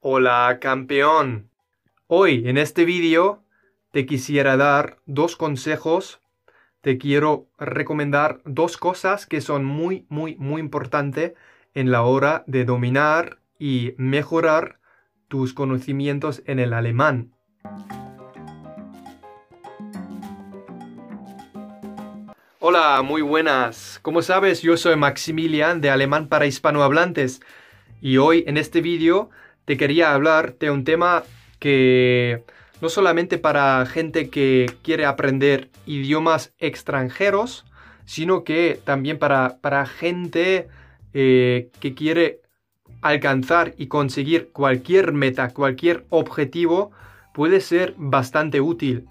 Hola campeón. Hoy en este vídeo te quisiera dar dos consejos. Te quiero recomendar dos cosas que son muy, muy, muy importantes en la hora de dominar y mejorar tus conocimientos en el alemán. Hola, muy buenas. Como sabes, yo soy Maximilian de Alemán para Hispanohablantes y hoy en este vídeo te quería hablar de un tema que no solamente para gente que quiere aprender idiomas extranjeros, sino que también para, para gente eh, que quiere alcanzar y conseguir cualquier meta, cualquier objetivo, puede ser bastante útil.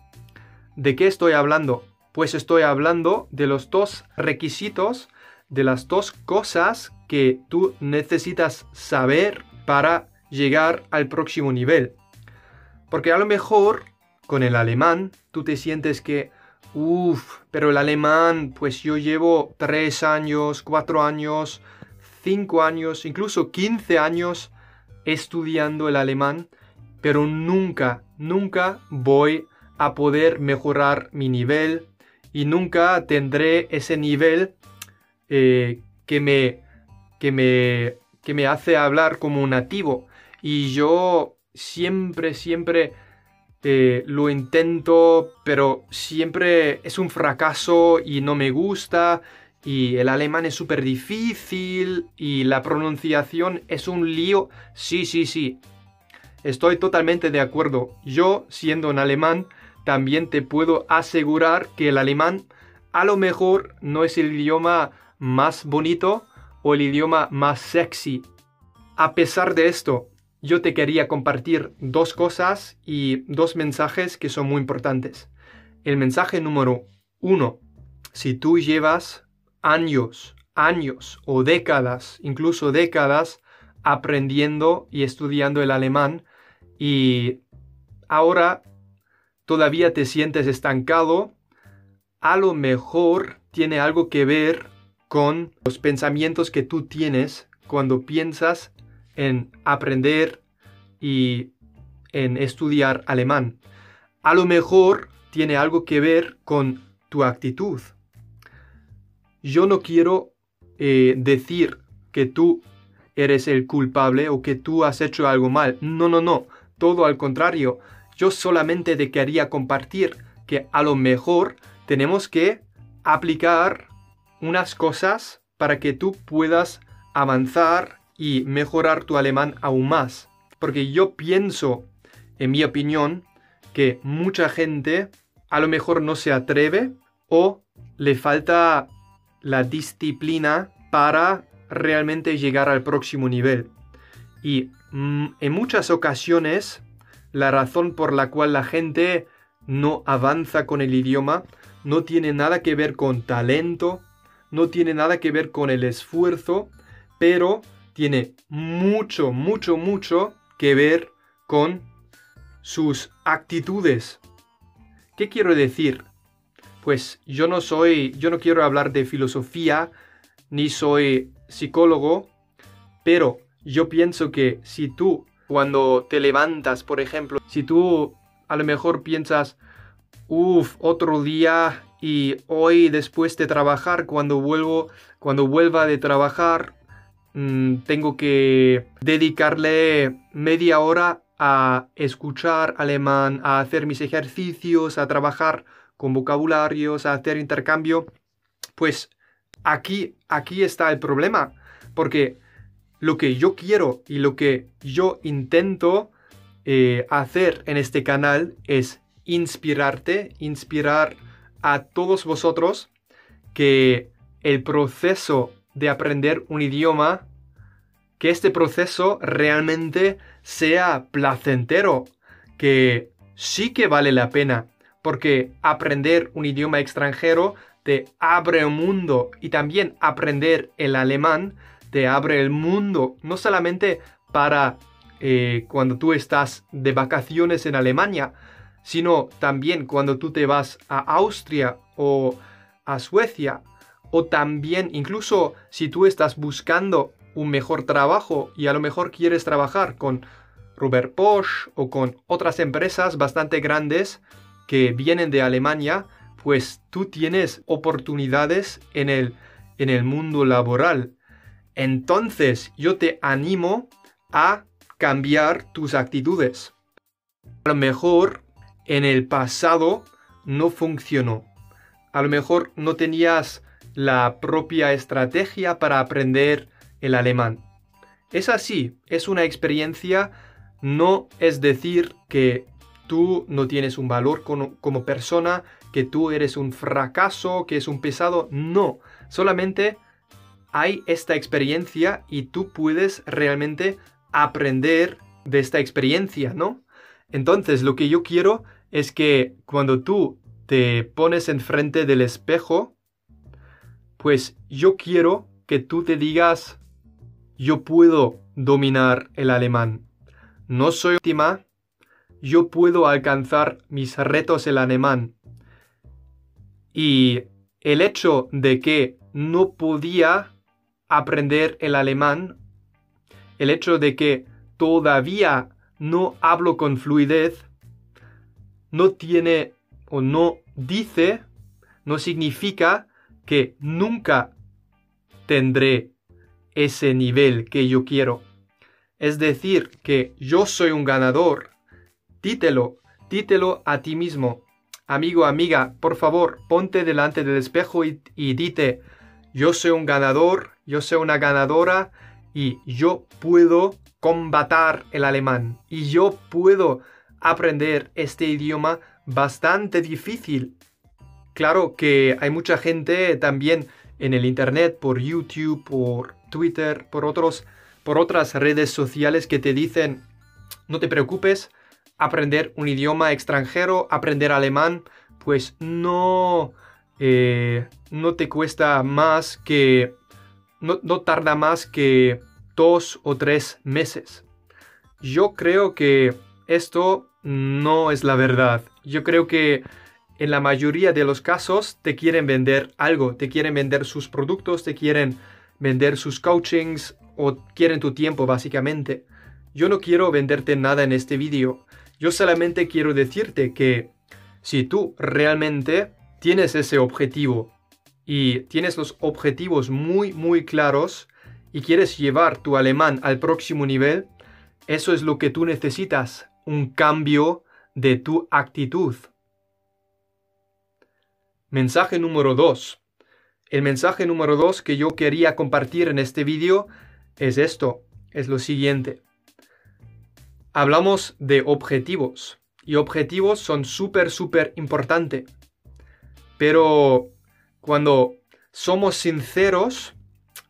¿De qué estoy hablando? Pues estoy hablando de los dos requisitos, de las dos cosas que tú necesitas saber para llegar al próximo nivel. Porque a lo mejor con el alemán tú te sientes que, uff, pero el alemán, pues yo llevo tres años, cuatro años, cinco años, incluso 15 años estudiando el alemán, pero nunca, nunca voy a poder mejorar mi nivel y nunca tendré ese nivel eh, que, me, que, me, que me hace hablar como un nativo. Y yo siempre, siempre eh, lo intento, pero siempre es un fracaso y no me gusta. Y el alemán es súper difícil y la pronunciación es un lío. Sí, sí, sí. Estoy totalmente de acuerdo. Yo, siendo un alemán, también te puedo asegurar que el alemán a lo mejor no es el idioma más bonito o el idioma más sexy. A pesar de esto, yo te quería compartir dos cosas y dos mensajes que son muy importantes. El mensaje número uno, si tú llevas años, años o décadas, incluso décadas, aprendiendo y estudiando el alemán y ahora todavía te sientes estancado, a lo mejor tiene algo que ver con los pensamientos que tú tienes cuando piensas en aprender y en estudiar alemán. A lo mejor tiene algo que ver con tu actitud. Yo no quiero eh, decir que tú eres el culpable o que tú has hecho algo mal. No, no, no. Todo al contrario. Yo solamente te quería compartir que a lo mejor tenemos que aplicar unas cosas para que tú puedas avanzar y mejorar tu alemán aún más. Porque yo pienso, en mi opinión, que mucha gente a lo mejor no se atreve o le falta la disciplina para realmente llegar al próximo nivel. Y mm, en muchas ocasiones la razón por la cual la gente no avanza con el idioma no tiene nada que ver con talento, no tiene nada que ver con el esfuerzo, pero tiene mucho, mucho, mucho que ver con sus actitudes. ¿Qué quiero decir? Pues yo no soy, yo no quiero hablar de filosofía, ni soy psicólogo, pero yo pienso que si tú, cuando te levantas, por ejemplo, si tú a lo mejor piensas, uff, otro día y hoy después de trabajar, cuando vuelvo, cuando vuelva de trabajar, Mm, tengo que dedicarle media hora a escuchar alemán, a hacer mis ejercicios, a trabajar con vocabularios, a hacer intercambio, pues aquí, aquí está el problema, porque lo que yo quiero y lo que yo intento eh, hacer en este canal es inspirarte, inspirar a todos vosotros que el proceso de aprender un idioma que este proceso realmente sea placentero, que sí que vale la pena, porque aprender un idioma extranjero te abre un mundo y también aprender el alemán te abre el mundo, no solamente para eh, cuando tú estás de vacaciones en Alemania, sino también cuando tú te vas a Austria o a Suecia, o también incluso si tú estás buscando un mejor trabajo y a lo mejor quieres trabajar con Robert Bosch o con otras empresas bastante grandes que vienen de Alemania, pues tú tienes oportunidades en el, en el mundo laboral. Entonces yo te animo a cambiar tus actitudes. A lo mejor en el pasado no funcionó. A lo mejor no tenías la propia estrategia para aprender el alemán. Es así, es una experiencia, no es decir que tú no tienes un valor como, persona, que tú eres un fracaso, que es un pesado, no, solamente hay esta experiencia y tú puedes realmente aprender de esta experiencia, ¿no? Entonces, lo que yo quiero es que cuando tú te pones enfrente del espejo, pues yo quiero que tú te digas, yo puedo dominar el alemán. No soy óptima, yo puedo alcanzar mis retos el alemán. Y el hecho de que no podía aprender el alemán, el hecho de que todavía no hablo con fluidez, no tiene o no dice, no significa que nunca tendré ese nivel que yo quiero. Es decir, que yo soy un ganador. Dítelo, dítelo a ti mismo. Amigo, amiga, por favor, ponte delante del espejo y, y dite, yo soy un ganador, yo soy una ganadora y yo puedo combatar el alemán y yo puedo aprender este idioma bastante difícil. Claro que hay mucha gente también en el internet, por YouTube, por Twitter, por otros por otras redes sociales que te dicen no te preocupes, aprender un idioma extranjero, aprender alemán, pues no, eh, no te cuesta más que, no, no tarda más que dos o tres meses. Yo creo que esto no es la verdad. Yo creo que en la mayoría de los casos te quieren vender algo, te quieren vender sus productos, te quieren vender sus coachings o quieren tu tiempo básicamente. Yo no quiero venderte nada en este vídeo. Yo solamente quiero decirte que si tú realmente tienes ese objetivo y tienes los objetivos muy muy claros y quieres llevar tu alemán al próximo nivel, eso es lo que tú necesitas, un cambio de tu actitud. Mensaje número 2. El mensaje número 2 que yo quería compartir en este vídeo es esto, es lo siguiente. Hablamos de objetivos y objetivos son súper, súper importantes. Pero cuando somos sinceros,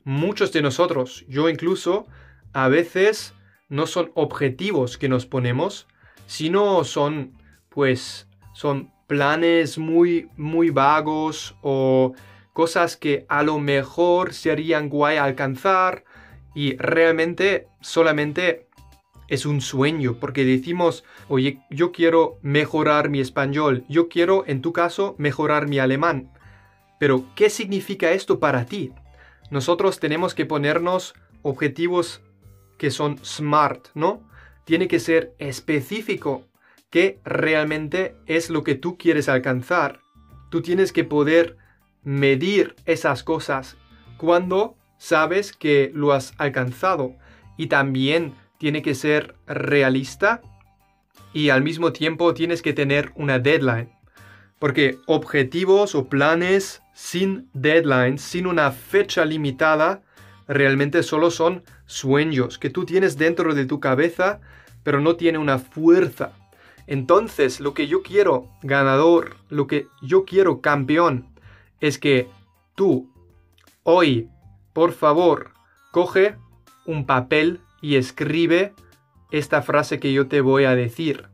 muchos de nosotros, yo incluso, a veces no son objetivos que nos ponemos, sino son, pues, son planes muy, muy vagos o cosas que a lo mejor serían guay alcanzar y realmente solamente es un sueño porque decimos, oye, yo quiero mejorar mi español, yo quiero, en tu caso, mejorar mi alemán. Pero, ¿qué significa esto para ti? Nosotros tenemos que ponernos objetivos que son smart, ¿no? Tiene que ser específico, que realmente es lo que tú quieres alcanzar. Tú tienes que poder medir esas cosas cuando sabes que lo has alcanzado. Y también tiene que ser realista y al mismo tiempo tienes que tener una deadline. Porque objetivos o planes sin deadline, sin una fecha limitada, realmente solo son sueños que tú tienes dentro de tu cabeza, pero no tiene una fuerza. Entonces, lo que yo quiero, ganador, lo que yo quiero, campeón, es que tú, hoy, por favor, coge un papel y escribe esta frase que yo te voy a decir.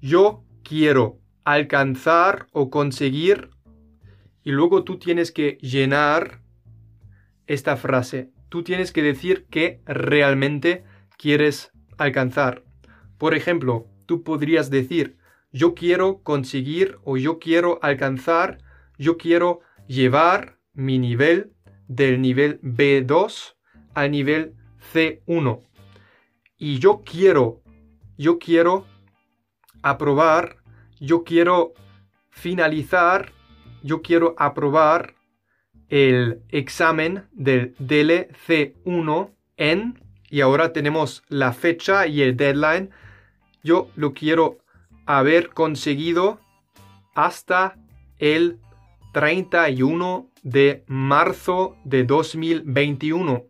Yo quiero alcanzar o conseguir y luego tú tienes que llenar esta frase. Tú tienes que decir que realmente quieres alcanzar. Por ejemplo, tú podrías decir, yo quiero conseguir o yo quiero alcanzar, yo quiero llevar mi nivel del nivel B2 al nivel C1. Y yo quiero yo quiero aprobar, yo quiero finalizar, yo quiero aprobar el examen del DLC1 en, y ahora tenemos la fecha y el deadline, yo lo quiero haber conseguido hasta el 31 de marzo de 2021.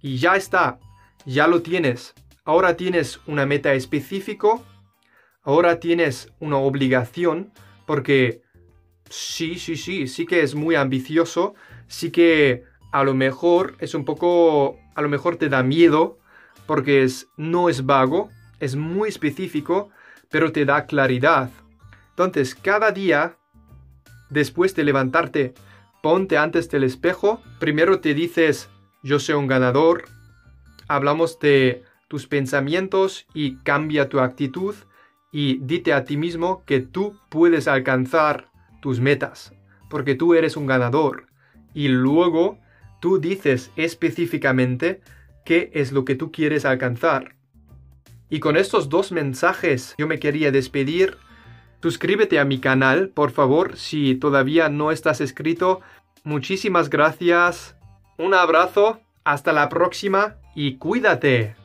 Y ya está, ya lo tienes. Ahora tienes una meta específico, ahora tienes una obligación, porque sí, sí, sí, sí que es muy ambicioso, sí que a lo mejor es un poco, a lo mejor te da miedo, porque es, no es vago, es muy específico, pero te da claridad. Entonces, cada día, después de levantarte, ponte antes del espejo, primero te dices, yo soy un ganador, hablamos de tus pensamientos y cambia tu actitud y dite a ti mismo que tú puedes alcanzar tus metas, porque tú eres un ganador. Y luego tú dices específicamente qué es lo que tú quieres alcanzar. Y con estos dos mensajes yo me quería despedir. Suscríbete a mi canal, por favor, si todavía no estás escrito. Muchísimas gracias. Un abrazo. Hasta la próxima y cuídate.